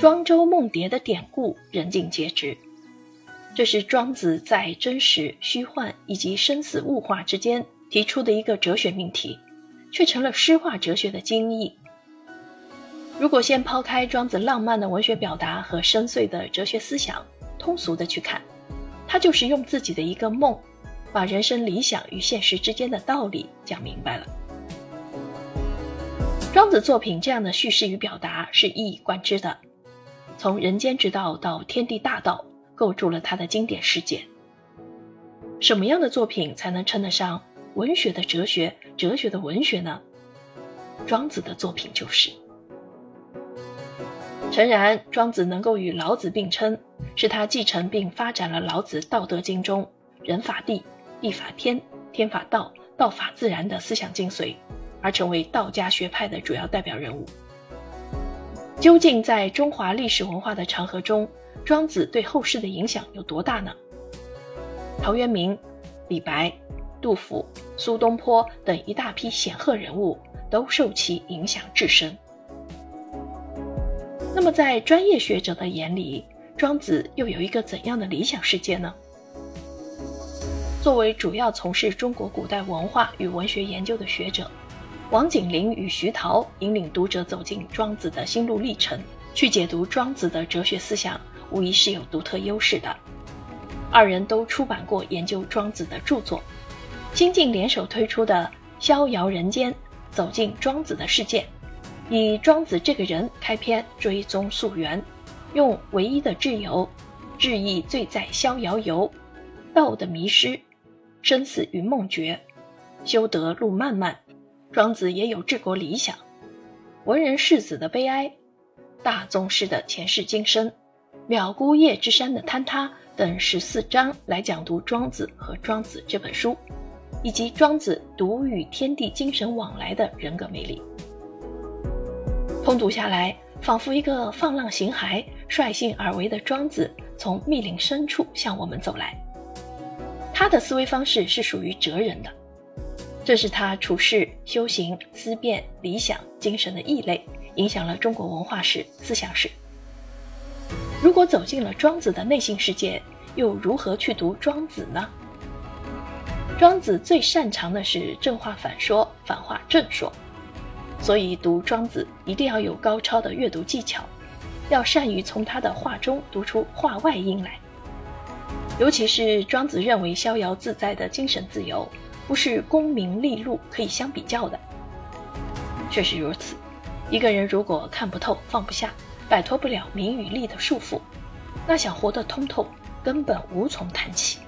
庄周梦蝶的典故人尽皆知。这是庄子在真实、虚幻以及生死物化之间提出的一个哲学命题，却成了诗化哲学的精义。如果先抛开庄子浪漫的文学表达和深邃的哲学思想，通俗的去看，他就是用自己的一个梦，把人生理想与现实之间的道理讲明白了。庄子作品这样的叙事与表达是一以贯之的，从人间之道到天地大道。构筑了他的经典世界。什么样的作品才能称得上文学的哲学、哲学的文学呢？庄子的作品就是。诚然，庄子能够与老子并称，是他继承并发展了老子《道德经》中“人法地，地法天，天法道，道法自然”的思想精髓，而成为道家学派的主要代表人物。究竟在中华历史文化的长河中？庄子对后世的影响有多大呢？陶渊明、李白、杜甫、苏东坡等一大批显赫人物都受其影响至深。那么，在专业学者的眼里，庄子又有一个怎样的理想世界呢？作为主要从事中国古代文化与文学研究的学者，王景林与徐涛引领读者走进庄子的心路历程，去解读庄子的哲学思想。无疑是有独特优势的。二人都出版过研究庄子的著作，新晋联手推出的《逍遥人间》，走进庄子的世界，以庄子这个人开篇，追踪溯源，用唯一的挚友，志意醉在逍遥游，道的迷失，生死与梦觉，修得路漫漫。庄子也有治国理想，文人世子的悲哀，大宗师的前世今生。渺孤叶之山的坍塌等十四章来讲读《庄子》和《庄子》这本书，以及庄子独与天地精神往来的人格魅力。通读下来，仿佛一个放浪形骸、率性而为的庄子从密林深处向我们走来。他的思维方式是属于哲人的，这是他处世、修行、思辨、理想、精神的异类，影响了中国文化史、思想史。如果走进了庄子的内心世界，又如何去读庄子呢？庄子最擅长的是正话反说，反话正说，所以读庄子一定要有高超的阅读技巧，要善于从他的话中读出话外音来。尤其是庄子认为逍遥自在的精神自由，不是功名利禄可以相比较的。确实如此，一个人如果看不透，放不下。摆脱不了名与利的束缚，那想活得通透，根本无从谈起。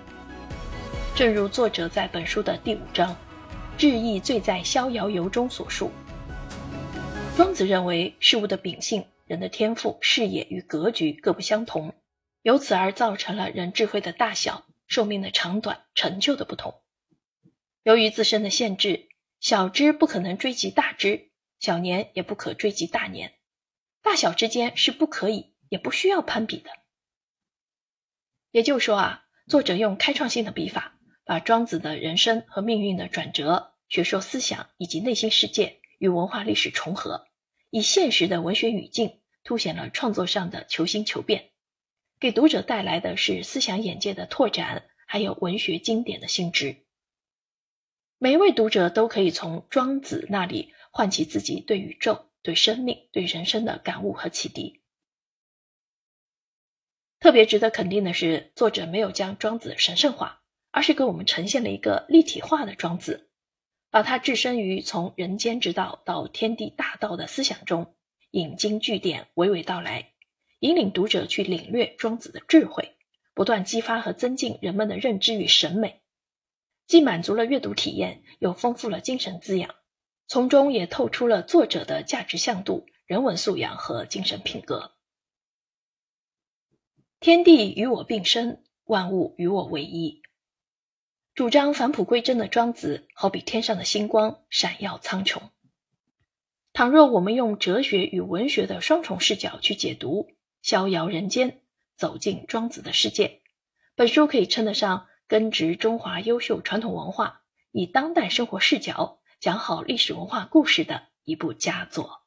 正如作者在本书的第五章“志意醉在逍遥游”中所述，庄子认为事物的秉性、人的天赋、视野与格局各不相同，由此而造成了人智慧的大小、寿命的长短、成就的不同。由于自身的限制，小知不可能追及大知，小年也不可追及大年。大小之间是不可以也不需要攀比的。也就是说啊，作者用开创性的笔法，把庄子的人生和命运的转折、学说思想以及内心世界与文化历史重合，以现实的文学语境凸显了创作上的求新求变，给读者带来的是思想眼界的拓展，还有文学经典的性质。每一位读者都可以从庄子那里唤起自己对宇宙。对生命、对人生的感悟和启迪。特别值得肯定的是，作者没有将庄子神圣化，而是给我们呈现了一个立体化的庄子，把他置身于从人间之道到天地大道的思想中，引经据典，娓娓道来，引领读者去领略庄子的智慧，不断激发和增进人们的认知与审美，既满足了阅读体验，又丰富了精神滋养。从中也透出了作者的价值向度、人文素养和精神品格。天地与我并生，万物与我为一。主张返璞归真的庄子，好比天上的星光，闪耀苍穹。倘若我们用哲学与文学的双重视角去解读《逍遥人间》，走进庄子的世界，本书可以称得上根植中华优秀传统文化，以当代生活视角。讲好历史文化故事的一部佳作。